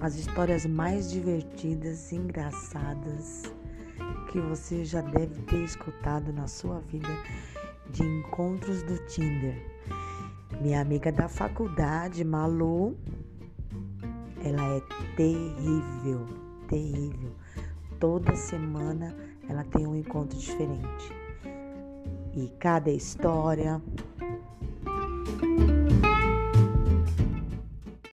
as histórias mais divertidas e engraçadas que você já deve ter escutado na sua vida de encontros do Tinder. Minha amiga da faculdade, Malu, ela é terrível, terrível. Toda semana ela tem um encontro diferente. E cada história